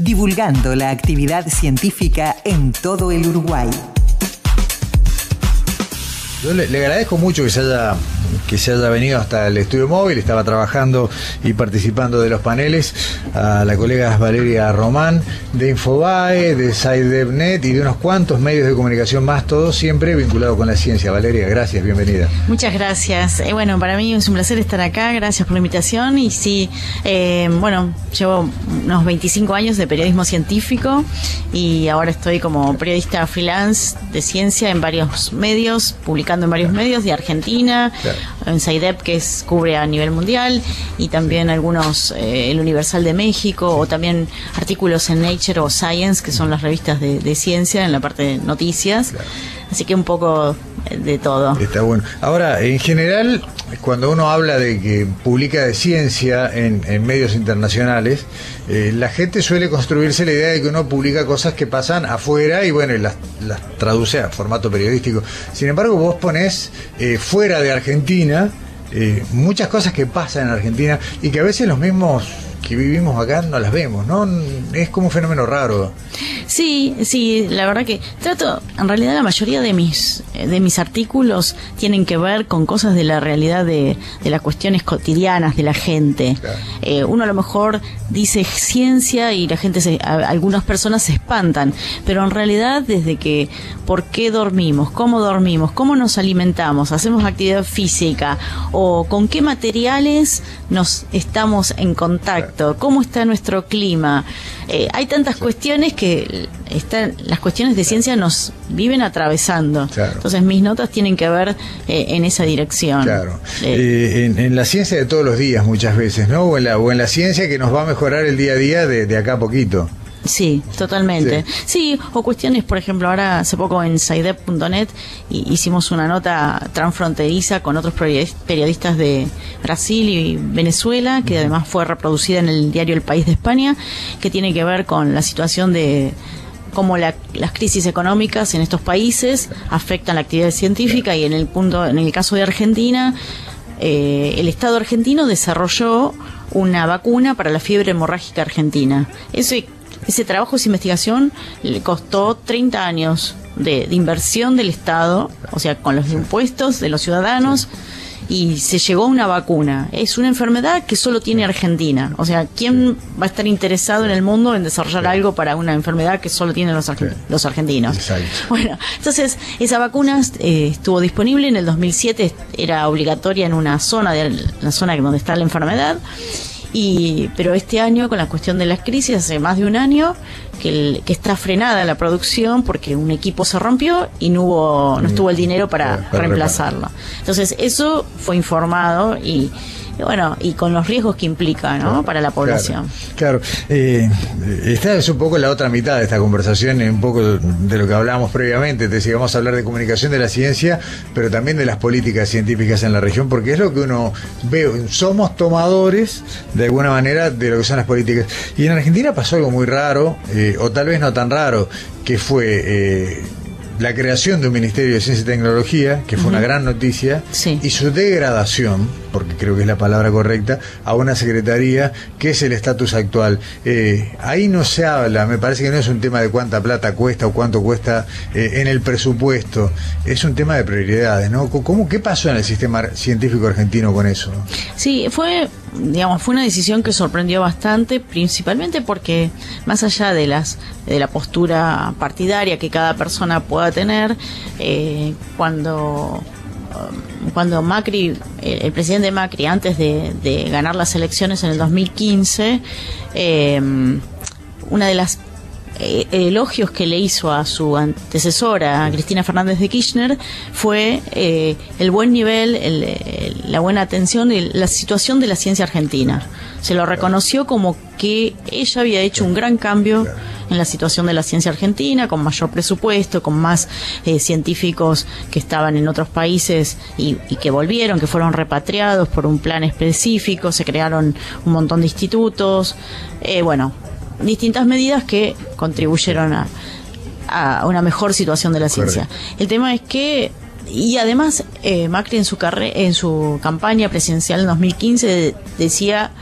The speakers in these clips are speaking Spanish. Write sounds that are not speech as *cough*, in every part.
divulgando la actividad científica en todo el Uruguay. Yo le, agradezco mucho que se haya que se haya venido hasta el estudio móvil, estaba trabajando y participando de los paneles, a la colega Valeria Román, de Infobae, de SciDevNet y de unos cuantos medios de comunicación más, todos siempre vinculados con la ciencia. Valeria, gracias, bienvenida. Muchas gracias. Eh, bueno, para mí es un placer estar acá, gracias por la invitación y sí, eh, bueno, llevo unos 25 años de periodismo científico y ahora estoy como periodista freelance de ciencia en varios medios, publicando en varios medios de Argentina, en SAIDEP que es, cubre a nivel mundial y también algunos, eh, el Universal de México o también artículos en Nature o Science que son las revistas de, ciencia en la parte de noticias. Así que un poco de todo. Está bueno. Ahora, en general, cuando uno habla de que publica de ciencia en, medios internacionales, eh, la gente suele construirse la idea de que uno publica cosas que pasan afuera y bueno, las, las traduce a formato periodístico. Sin embargo, vos ponés eh, fuera de Argentina eh, muchas cosas que pasan en Argentina y que a veces los mismos que vivimos acá no las vemos, ¿no? Es como un fenómeno raro. Sí, sí, la verdad que trato, en realidad la mayoría de mis de mis artículos tienen que ver con cosas de la realidad de, de las cuestiones cotidianas de la gente. Eh, uno a lo mejor dice ciencia y la gente, se, algunas personas se espantan, pero en realidad desde que por qué dormimos, cómo dormimos, cómo nos alimentamos, hacemos actividad física o con qué materiales nos estamos en contacto cómo está nuestro clima. Eh, hay tantas cuestiones que están, las cuestiones de ciencia nos viven atravesando. Entonces mis notas tienen que ver eh, en esa dirección. Claro. Eh, en, la ciencia de todos los días muchas veces, ¿no? O en la, o en la ciencia que nos va a mejorar el día a día de, de acá a poquito. Sí, totalmente. Sí. o cuestiones, por ejemplo, ahora hace poco en saidep.net hicimos una nota transfronteriza con otros periodistas de Brasil y Venezuela, que además fue reproducida en el diario El País de España, que tiene que ver con la situación de cómo las crisis económicas en estos países afectan la actividad científica y en el punto, en el caso de Argentina, eh, el Estado argentino desarrolló una vacuna para la fiebre hemorrágica argentina. Eso ese trabajo, esa investigación, le costó 30 años de, inversión del Estado, o sea, con los impuestos de los ciudadanos. y se llegó a una vacuna. Es una enfermedad que solo tiene Argentina. O sea, ¿quién va a estar interesado en el mundo en desarrollar algo para una enfermedad que solo tienen los, los argentinos? Bueno, entonces esa vacuna eh, estuvo disponible en el 2007, era obligatoria en una zona, de la zona donde está la enfermedad y, pero este año, con la cuestión de las crisis, hace más de un año que, que está frenada la producción porque un equipo se rompió y no hubo, no estuvo el dinero para reemplazarlo. Entonces, eso fue informado y bueno, y con los riesgos que implica, ¿no? Para la población. Claro, eh, esta es un poco la otra mitad de esta conversación, un poco de lo que hablábamos previamente, te decía, vamos a hablar de comunicación de la ciencia, pero también de las políticas científicas en la región, porque es lo que uno ve, somos tomadores de alguna manera de lo que son las políticas. Y en Argentina pasó algo muy raro, eh, o tal vez no tan raro, que fue... Eh, la creación de un Ministerio de Ciencia y Tecnología, que fue una gran noticia, y su degradación, porque creo que es la palabra correcta, a una secretaría que es el estatus actual. Eh, ahí no se habla, me parece que no es un tema de cuánta plata cuesta o cuánto cuesta eh, en el presupuesto, es un tema de prioridades, ¿no? ¿Cómo, ¿Qué pasó en el sistema científico argentino con eso? Sí, fue digamos, fue una decisión que sorprendió bastante, principalmente porque más allá de las de la postura partidaria que cada persona pueda tener, eh, cuando cuando Macri, el presidente Macri, antes de, ganar las elecciones en el 2015, eh, una de las eh, elogios que le hizo a su antecesora, Cristina Fernández de Kirchner, fue eh, el buen nivel, la buena atención y la situación de la ciencia argentina. Se lo reconoció como que ella había hecho un gran cambio en la situación de la ciencia argentina, con mayor presupuesto, con más eh, científicos que estaban en otros países y, y, que volvieron, que fueron repatriados por un plan específico, se crearon un montón de institutos. Eh, bueno, distintas medidas que contribuyeron a, a una mejor situación de la ciencia. El tema es que y además eh, Macri en su en su campaña presidencial en 2015 decía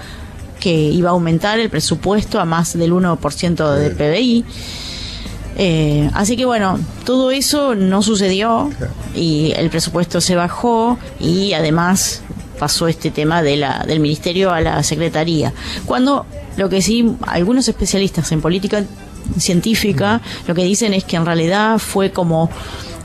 que iba a aumentar el presupuesto a más del 1% del PBI. Eh, así que bueno, todo eso no sucedió y el presupuesto se bajó y además pasó este tema de la, del ministerio a la secretaría. Cuando lo que sí, algunos especialistas en política científica lo que dicen es que en realidad fue como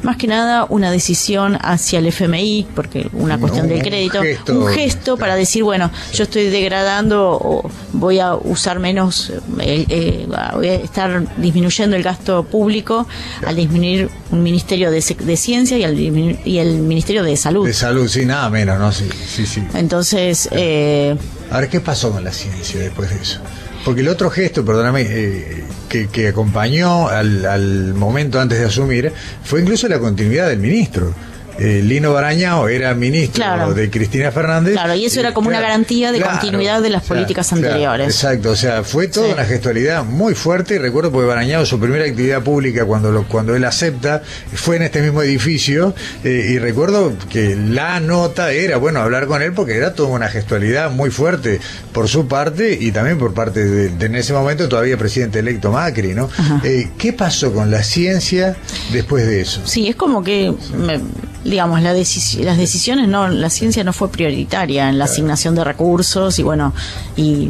más que nada una decisión hacia el FMI, porque una cuestión del crédito, un gesto para decir, bueno, yo estoy degradando o voy a usar menos, eh, eh, voy a estar disminuyendo el gasto público al disminuir un ministerio de, ciencia y, al, y el ministerio de salud. De salud, sí, nada menos, ¿no? Sí, sí, sí. Entonces... Eh, a ver, ¿qué pasó con la ciencia después de eso? Porque el otro gesto, perdóname, eh, que, acompañó al, al momento antes de asumir fue incluso la continuidad del ministro. Eh, Lino Barañao era ministro de Cristina Fernández. Claro, y eso era como una garantía de continuidad de las políticas anteriores. exacto, o sea, fue toda una gestualidad muy fuerte. Recuerdo porque Barañao, su primera actividad pública, cuando, lo, cuando él acepta, fue en este mismo edificio. Eh, y recuerdo que la nota era, bueno, hablar con él porque era toda una gestualidad muy fuerte por su parte y también por parte de, en ese momento todavía presidente electo Macri, ¿no? Eh, ¿Qué pasó con la ciencia después de eso? Sí, es como que digamos, la las decisiones, no, la ciencia no fue prioritaria en la asignación de recursos y bueno, y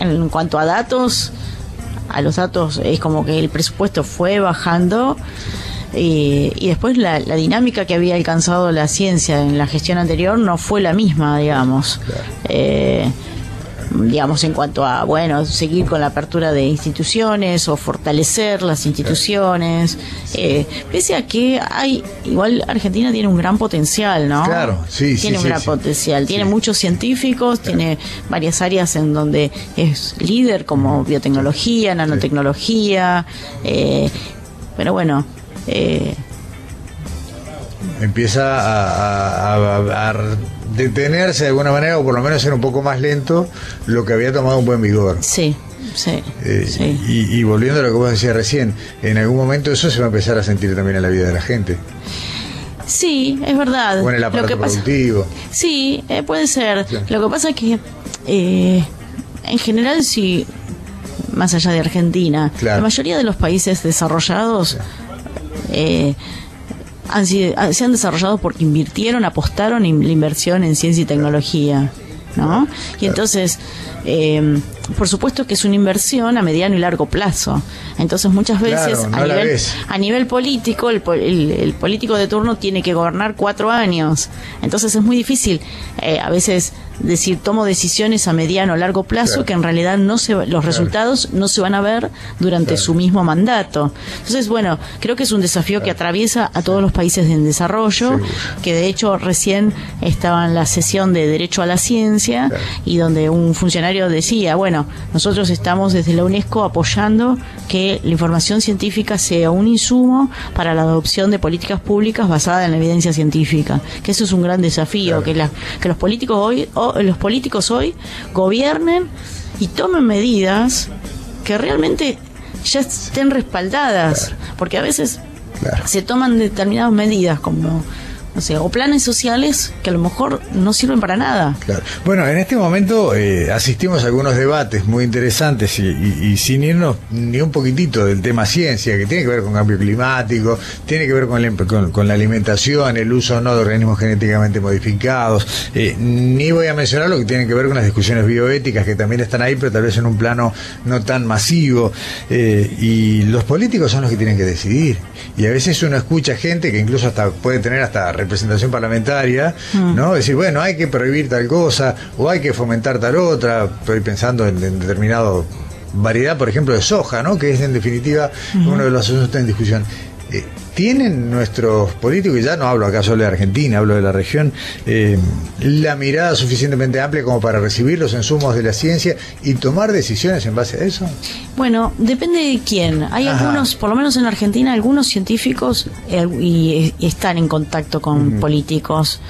en, cuanto a datos, a los datos es como que el presupuesto fue bajando. Y, y después la, dinámica que había alcanzado la ciencia en la gestión anterior no fue la misma, digamos. Eh, digamos, en cuanto a, bueno, seguir con la apertura de instituciones o fortalecer las instituciones, eh, pese a que hay, igual Argentina tiene un gran potencial, ¿no? Claro, sí, Tiene un gran potencial, tiene muchos científicos, tiene varias áreas en donde es líder como biotecnología, nanotecnología, eh, pero bueno, eh, empieza a, detenerse de alguna manera o por lo menos ser un poco más lento lo que había tomado un buen vigor. Sí. Sí, eh, Y, volviendo a lo que vos decías recién, en algún momento eso se va a empezar a sentir también en la vida de la gente. Sí, es verdad. O en el aparato lo que productivo. sí, eh, puede ser. Lo que pasa es que eh, en general si más allá de Argentina, la mayoría de los países desarrollados se han desarrollado porque invirtieron, apostaron en la inversión en ciencia y tecnología. ¿no? Y entonces, eh, por supuesto que es una inversión a mediano y largo plazo. Entonces, muchas veces a, nivel, a, nivel, político, el, el, político de turno tiene que gobernar cuatro años. Entonces, es muy difícil eh, a veces decir tomo decisiones a mediano o largo plazo que en realidad no se los resultados no se van a ver durante su mismo mandato. Entonces, bueno, creo que es un desafío que atraviesa a todos los países en desarrollo, que de hecho recién estaba en la sesión de Derecho a la Ciencia y donde un funcionario decía, bueno, nosotros estamos desde la UNESCO apoyando que la información científica sea un insumo para la adopción de políticas públicas basadas en la evidencia científica, que eso es un gran desafío, que, la, que los políticos hoy los políticos hoy gobiernen y tomen medidas que realmente ya estén respaldadas, porque a veces se toman determinadas medidas como o planes sociales que a lo mejor no sirven para nada. Claro. Bueno, en este momento eh, asistimos a algunos debates muy interesantes y, sin irnos ni un poquitito del tema ciencia, que tiene que ver con cambio climático, tiene que ver con, con, la alimentación, el uso no de organismos genéticamente modificados, eh, ni voy a mencionar lo que tiene que ver con las discusiones bioéticas que también están ahí, pero tal vez en un plano no tan masivo. Eh, y los políticos son los que tienen que decidir. Y a veces uno escucha gente que incluso hasta puede tener hasta representación parlamentaria, mm. ¿no? Decir, bueno, hay que prohibir tal cosa o hay que fomentar tal otra. Estoy pensando en, determinado variedad, por ejemplo, de soja, ¿no? Que es en definitiva uno de los asuntos en discusión. Eh, ¿Tienen nuestros políticos, y ya no hablo acá solo de Argentina, hablo de la región, eh, la mirada suficientemente amplia como para recibir los insumos de la ciencia y tomar decisiones en base a eso? Bueno, depende de quién. Hay algunos, por lo menos en Argentina, algunos científicos eh, y, están en contacto con políticos.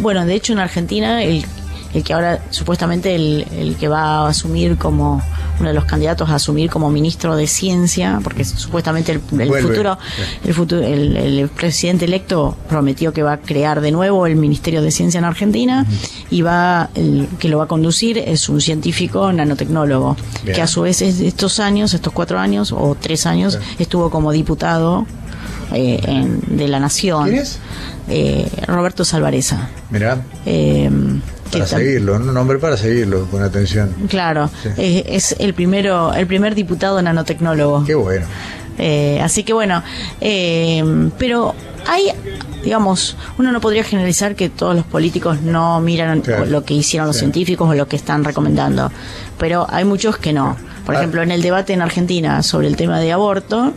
bueno, de hecho en Argentina el, el que ahora supuestamente el, el que va a asumir como uno de los candidatos a asumir como ministro de Ciencia, porque supuestamente el, futuro, el futuro, el, presidente electo prometió que va a crear de nuevo el Ministerio de Ciencia en Argentina y va, el que lo va a conducir es un científico nanotecnólogo, que a su vez estos años, estos cuatro años o tres años, estuvo como diputado eh, de la Nación. ¿Quién es? Eh, Roberto Salvareza. Mira. Eh, para seguirlo, un nombre para seguirlo con atención. Claro, es el primero, el primer diputado nanotecnólogo. Qué bueno. así que bueno, pero hay, digamos, uno no podría generalizar que todos los políticos no miran lo que hicieron los científicos o lo que están recomendando, pero hay muchos que no. Por ah. ejemplo, en el debate en Argentina sobre el tema de aborto,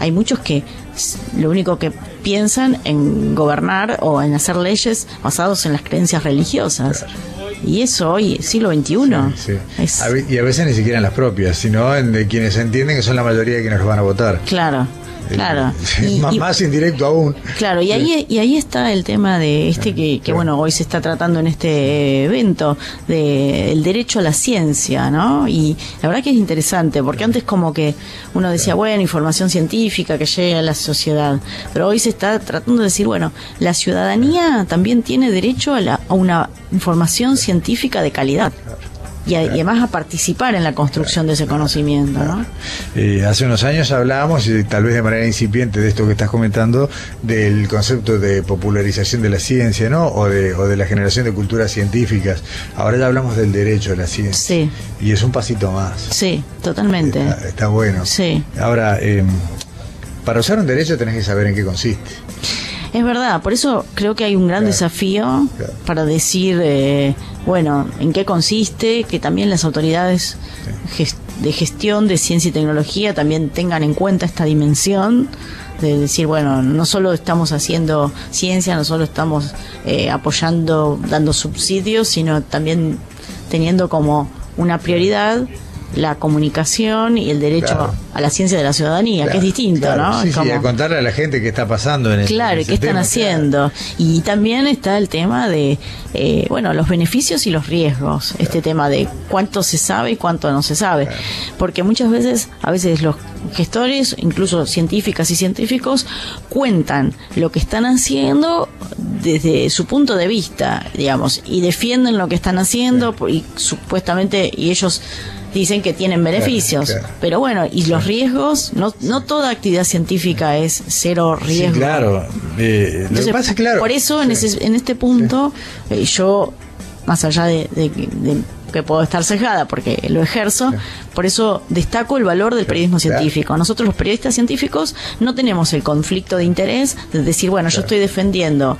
hay muchos que lo único que piensan en gobernar o en hacer leyes basados en las creencias religiosas. Y eso hoy, siglo XXI. Y a veces ni siquiera en las propias, sino en de quienes entienden que son la mayoría de quienes los van a votar. Claro. Claro. *laughs* más, indirecto aún. Claro, y ahí, y ahí está el tema de este que, que bueno, hoy se está tratando en este evento, de el derecho a la ciencia, ¿no? Y la verdad que es interesante, porque antes como que uno decía, bueno, información científica que llegue a la sociedad, pero hoy se está tratando de decir, bueno, la ciudadanía también tiene derecho a, la, a una información científica de calidad y, además a participar en la construcción de ese conocimiento. ¿no? Eh, hace unos años hablábamos, y tal vez de manera incipiente de esto que estás comentando, del concepto de popularización de la ciencia, ¿no? O de, o de la generación de culturas científicas. Ahora ya hablamos del derecho a la ciencia. Sí. Y es un pasito más. Sí, totalmente. Está, bueno. Sí. Ahora, em, para usar un derecho tenés que saber en qué consiste. Es verdad, por eso creo que hay un gran desafío para decir, eh, bueno, en qué consiste, que también las autoridades de gestión de ciencia y tecnología también tengan en cuenta esta dimensión de decir, bueno, no solo estamos haciendo ciencia, no solo estamos eh, apoyando, dando subsidios, sino también teniendo como una prioridad la comunicación y el derecho a la ciencia de la ciudadanía, que es distinto, ¿no? Sí, sí, a contarle a la gente qué está pasando en Claro, y qué están haciendo. Y también está el tema de, eh, bueno, los beneficios y los riesgos. Este tema de cuánto se sabe y cuánto no se sabe. Porque muchas veces, a veces los gestores, incluso científicas y científicos, cuentan lo que están haciendo desde su punto de vista, digamos, y defienden lo que están haciendo y supuestamente, y ellos dicen que tienen beneficios. Pero bueno, y los riesgos, no, no toda actividad científica es cero riesgo. claro. Eh, claro. Por eso, en, en este punto, eh, yo, más allá de, que puedo estar cejada porque lo ejerzo, por eso destaco el valor del periodismo científico. Nosotros los periodistas científicos no tenemos el conflicto de interés de decir, bueno, yo estoy defendiendo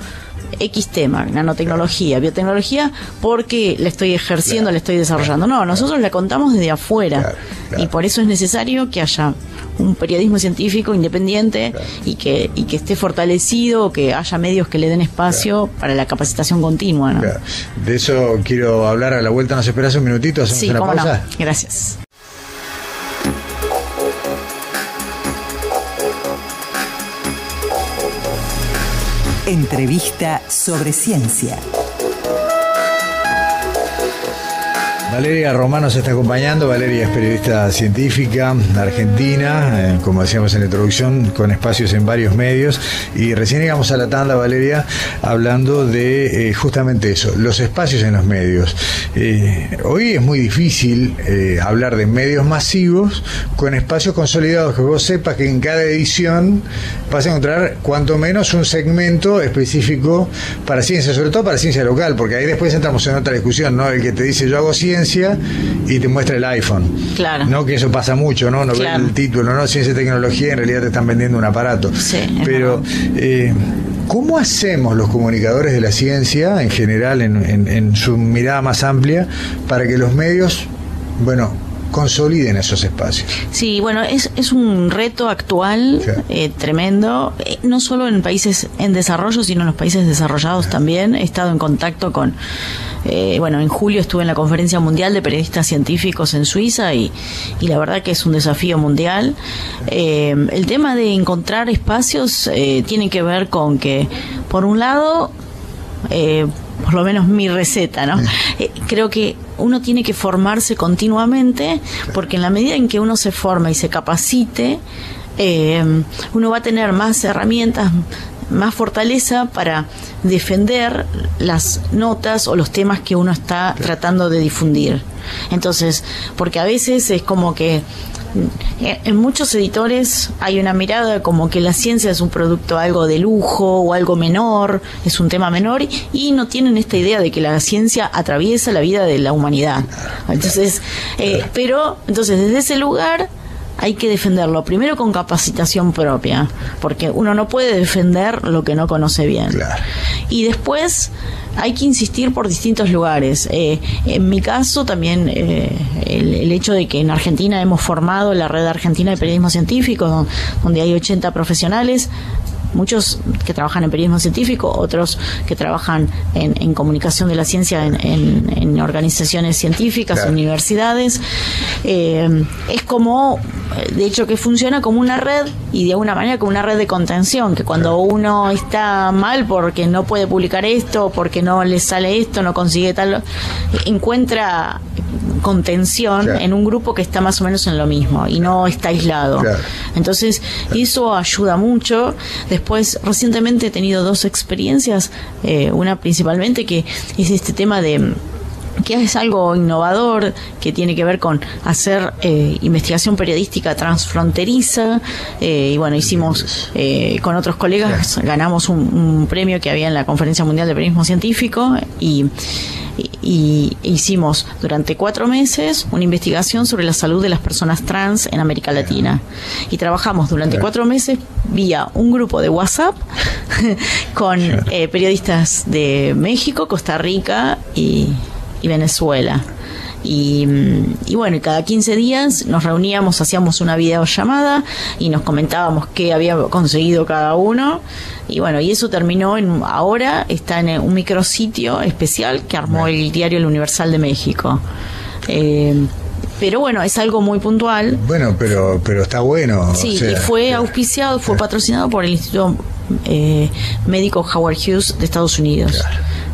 X tema, nanotecnología, biotecnología, porque la estoy ejerciendo, la estoy desarrollando. No, nosotros la contamos desde afuera y por eso es necesario que haya un periodismo científico independiente y que y que esté fortalecido, que haya medios que le den espacio para la capacitación continua. De eso quiero hablar a la vuelta. ¿Nos esperas un minutito? ¿Hacemos sí, una pausa? Gracias. Entrevista sobre ciencia. Valeria Romano se está acompañando. Valeria es periodista científica argentina, eh, como decíamos en la introducción, con espacios en varios medios. Y recién llegamos a la tanda, Valeria, hablando de eh, justamente eso, los espacios en los medios. Eh, hoy es muy difícil hablar de medios masivos con espacios consolidados, que vos sepas que en cada edición vas a encontrar cuanto menos un segmento específico para ciencia, sobre todo para ciencia local, porque ahí después entramos en otra discusión, ¿no? El que te dice yo hago ciencia y te muestra el iPhone. Claro. No que eso pasa mucho, ¿no? No el título, ¿no? Ciencia y tecnología, en realidad te están vendiendo un aparato. Sí, Pero, eh, ¿cómo hacemos los comunicadores de la ciencia, en general, en, su mirada más amplia, para que los medios, bueno, consoliden esos espacios. Sí, bueno, es, es un reto actual eh, tremendo, eh, no solo en países en desarrollo, sino en los países desarrollados también. He estado en contacto con eh, bueno, en julio estuve en la Conferencia Mundial de Periodistas Científicos en Suiza y, la verdad que es un desafío mundial. El tema de encontrar espacios tiene que ver con que, por un lado, por lo menos mi receta, ¿no? creo que uno tiene que formarse continuamente, porque en la medida en que uno se forma y se capacite, eh, uno va a tener más herramientas, más fortaleza para defender las notas o los temas que uno está tratando de difundir. Entonces, porque a veces es como que en muchos editores hay una mirada como que la ciencia es un producto algo de lujo o algo menor, es un tema menor y no tienen esta idea de que la ciencia atraviesa la vida de la humanidad. Entonces, eh, pero entonces desde ese lugar hay que defenderlo primero con capacitación propia, porque uno no puede defender lo que no conoce bien. Y después hay que insistir por distintos lugares. Eh, en mi caso también eh, el, hecho de que en Argentina hemos formado la red argentina de periodismo científico, donde hay 80 profesionales, muchos que trabajan en periodismo científico, otros que trabajan en, comunicación de la ciencia en, organizaciones científicas, universidades. Eh, es como, de hecho, que funciona como una red y de alguna manera como una red de contención, que cuando uno está mal porque no puede publicar esto, porque no le sale esto, no consigue tal, encuentra contención en un grupo que está más o menos en lo mismo y no está aislado. Entonces, eso ayuda mucho. Después, recientemente he tenido dos experiencias, eh, una principalmente que es este tema de que es algo innovador, que tiene que ver con hacer eh, investigación periodística transfronteriza. Eh, y bueno, hicimos con otros colegas, ganamos un, un, premio que había en la Conferencia Mundial de Periodismo Científico y y hicimos durante cuatro meses una investigación sobre la salud de las personas trans en América Latina. Y trabajamos durante cuatro meses vía un grupo de WhatsApp *laughs* con eh, periodistas de México, Costa Rica y, y Venezuela. Y, y, bueno, cada 15 días nos reuníamos, hacíamos una videollamada y nos comentábamos qué había conseguido cada uno. Y bueno, y eso terminó en, ahora está en un micrositio especial que armó el diario El Universal de México. Eh, pero bueno, es algo muy puntual. Bueno, pero pero está bueno. Sí, y fue auspiciado, fue patrocinado por el Instituto eh, Médico Howard Hughes de Estados Unidos.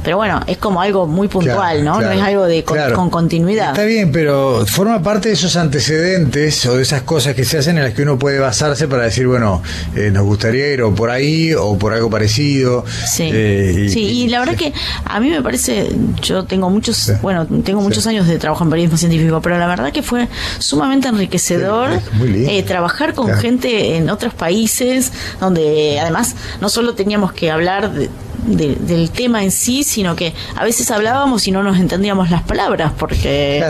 Pero bueno, es como algo muy puntual, ¿no? no es algo de con, continuidad. Está bien, pero forma parte de esos antecedentes o de esas cosas que se hacen en las que uno puede basarse para decir, bueno, eh, nos gustaría ir o por ahí o por algo parecido. Sí, eh, y, sí, y la verdad que a mí me parece, yo tengo muchos, bueno, tengo muchos años de trabajo en periodismo científico, pero la verdad que fue sumamente enriquecedor eh, trabajar con gente en otros países donde además no solo teníamos que hablar de, del tema en sí, sino que a veces hablábamos y no nos entendíamos las palabras porque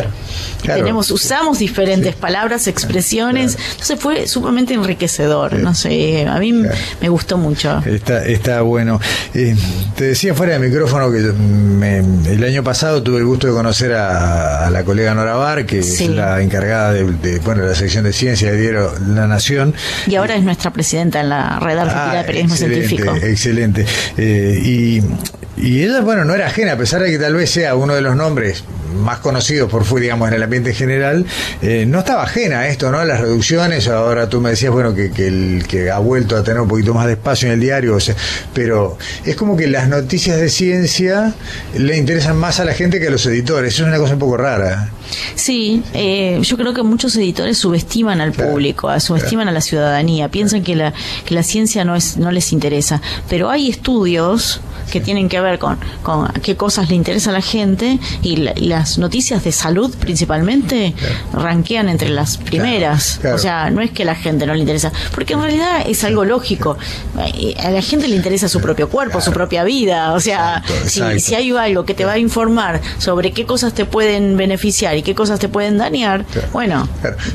tenemos usamos diferentes palabras, expresiones, entonces fue sumamente enriquecedor, no sé, a mí me gustó mucho. Está, está bueno. Eh, te decía fuera de micrófono que el año pasado tuve el gusto de conocer a, la colega Nora Bar, que es la encargada de, bueno, la sección de ciencia de Diario La Nación. Y ahora es nuestra presidenta en la Red Argentina de ah, Periodismo Científico. Excelente. Eh, y, y ella, bueno, no era ajena, a pesar de que tal vez sea uno de los nombres más conocidos por fue, digamos, en el ambiente general, eh, no estaba ajena a esto, ¿no? Las reducciones, ahora tú me decías, bueno, que, que, el, que ha vuelto a tener un poquito más de espacio en el diario, o sea, pero es como que las noticias de ciencia le interesan más a la gente que a los editores, eso es una cosa un poco rara. Sí, eh, yo creo que muchos editores subestiman al público, subestiman a la ciudadanía, piensan que la, que la ciencia no, es, no les interesa, pero hay estudios que tienen que ver con, con qué cosas le interesa a la gente y, las noticias de salud principalmente ranquean entre las primeras. O sea, no es que a la gente no le interesa, porque en realidad es algo lógico. A la gente le interesa su propio cuerpo, su propia vida. O sea, Si, si, hay algo que te va a informar sobre qué cosas te pueden beneficiar y qué cosas te pueden dañar, bueno,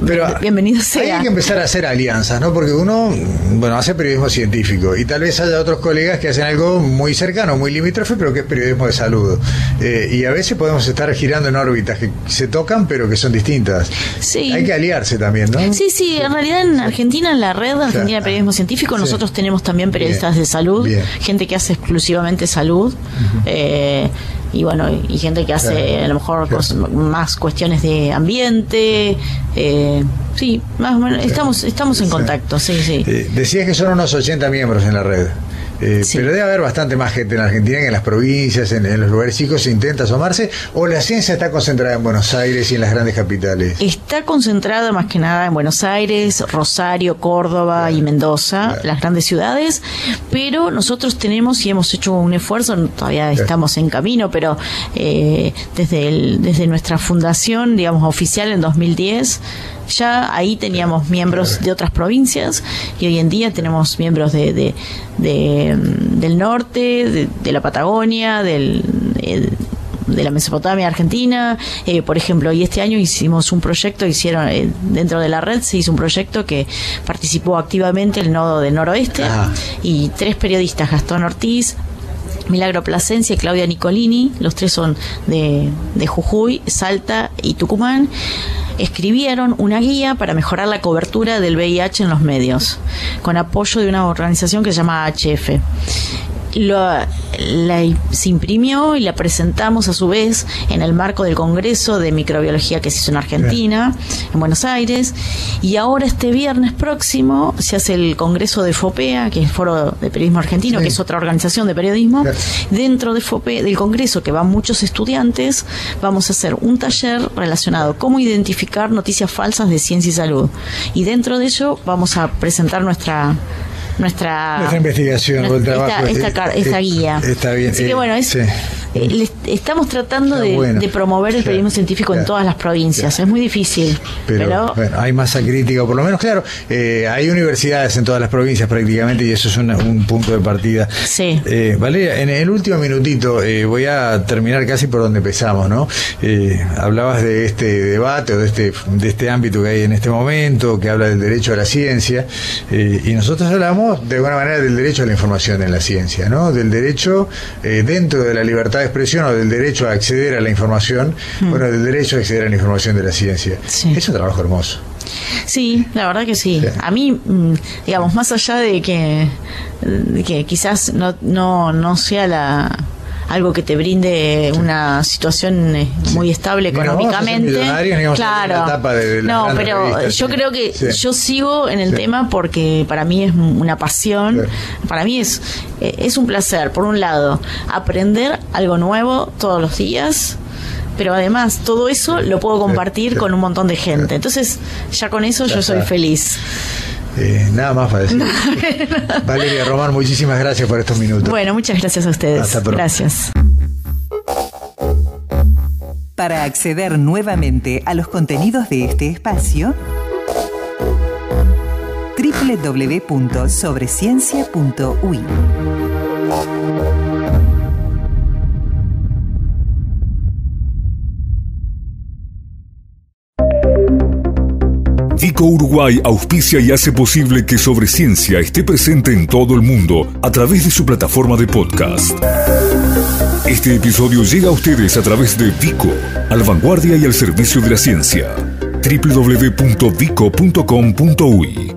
Pero bienvenido sea. Hay que empezar a hacer alianzas, ¿no? Porque uno, bueno, hace periodismo científico y tal vez haya otros colegas que hacen algo muy cercano muy limítrofe, pero que es periodismo de salud. Eh, y a veces podemos estar girando en órbitas que se tocan, pero que son distintas. Sí. Hay que aliarse también, ¿no? Sí, sí. En realidad en Argentina, en la red Argentina de Periodismo Científico, nosotros tenemos también periodistas de salud, gente que hace exclusivamente salud. Eh, y bueno, y gente que hace a lo mejor más cuestiones de ambiente. Eh, sí, más o menos. Estamos, estamos en contacto, sí, sí. decías que son unos 80 miembros en la red. Eh, pero debe haber bastante más gente en Argentina que en las provincias, en, los lugares chicos, se intenta asomarse, o la ciencia está concentrada en Buenos Aires y en las grandes capitales. Está concentrada más que nada en Buenos Aires, Rosario, Córdoba y Mendoza, las grandes ciudades, pero nosotros tenemos y hemos hecho un esfuerzo, todavía estamos en camino, pero eh, desde, el, desde nuestra fundación, digamos, oficial en 2010, ya ahí teníamos miembros de otras provincias y hoy en día tenemos miembros de, de, mm, del norte, de, la Patagonia, del, de la Mesopotamia Argentina, eh, por ejemplo, y este año hicimos un proyecto, hicieron eh, dentro de la red se hizo un proyecto que participó activamente el nodo del noroeste ah. y tres periodistas, Gastón Ortiz, Milagro Plasencia y Claudia Nicolini, los tres son de, Jujuy, Salta y Tucumán escribieron una guía para mejorar la cobertura del VIH en los medios, con apoyo de una organización que se llama HF lo, la, se imprimió y la presentamos a su vez en el marco del Congreso de Microbiología que se hizo en Argentina, en Buenos Aires, y ahora este viernes próximo se hace el Congreso de FOPEA, que es el Foro de Periodismo Argentino, que es otra organización de periodismo. Dentro de FOPEA, del Congreso, que van muchos estudiantes, vamos a hacer un taller relacionado a cómo identificar noticias falsas de ciencia y salud. Y dentro de ello vamos a presentar nuestra nuestra, investigación o el trabajo. Esta, esta, guía. Está bien. Así que bueno, es, eh, estamos tratando de, promover el periodismo científico en todas las provincias. Es muy difícil. Pero, bueno, hay masa crítica, por lo menos, claro, eh, hay universidades en todas las provincias prácticamente y eso es un punto de partida. Sí. Eh, Valeria, en el último minutito voy a terminar casi por donde empezamos, ¿no? hablabas de este debate o de este, de este ámbito que hay en este momento, que habla del derecho a la ciencia, y nosotros hablamos de alguna manera del derecho a la información en la ciencia, ¿no? Del derecho dentro de la libertad expresión o del derecho a acceder a la información, mm. bueno, del derecho a acceder a la información de la ciencia. Es un trabajo hermoso. Sí, la verdad que sí. A mí, mm, digamos, más allá de que, que quizás no, no, no sea la algo que te brinde una situación eh, muy estable económicamente. claro. no, pero yo creo que yo sigo en el tema porque para mí es una pasión, para mí es eh, es un placer, por un lado, aprender algo nuevo todos los días pero además todo eso lo puedo compartir con un montón de gente. Entonces, ya con eso yo soy feliz. Eh, nada más para decir. *laughs* Valeria Román, muchísimas gracias por estos minutos. Bueno, muchas gracias a ustedes. Hasta pronto. Gracias. Para acceder nuevamente a los contenidos de este espacio, www.sobreciencia.ui. Vico Uruguay auspicia y hace posible que Sobre Ciencia esté presente en todo el mundo a través de su plataforma de podcast. Este episodio llega a ustedes a través de Vico, al vanguardia y al servicio de la ciencia. www.vico.com.uy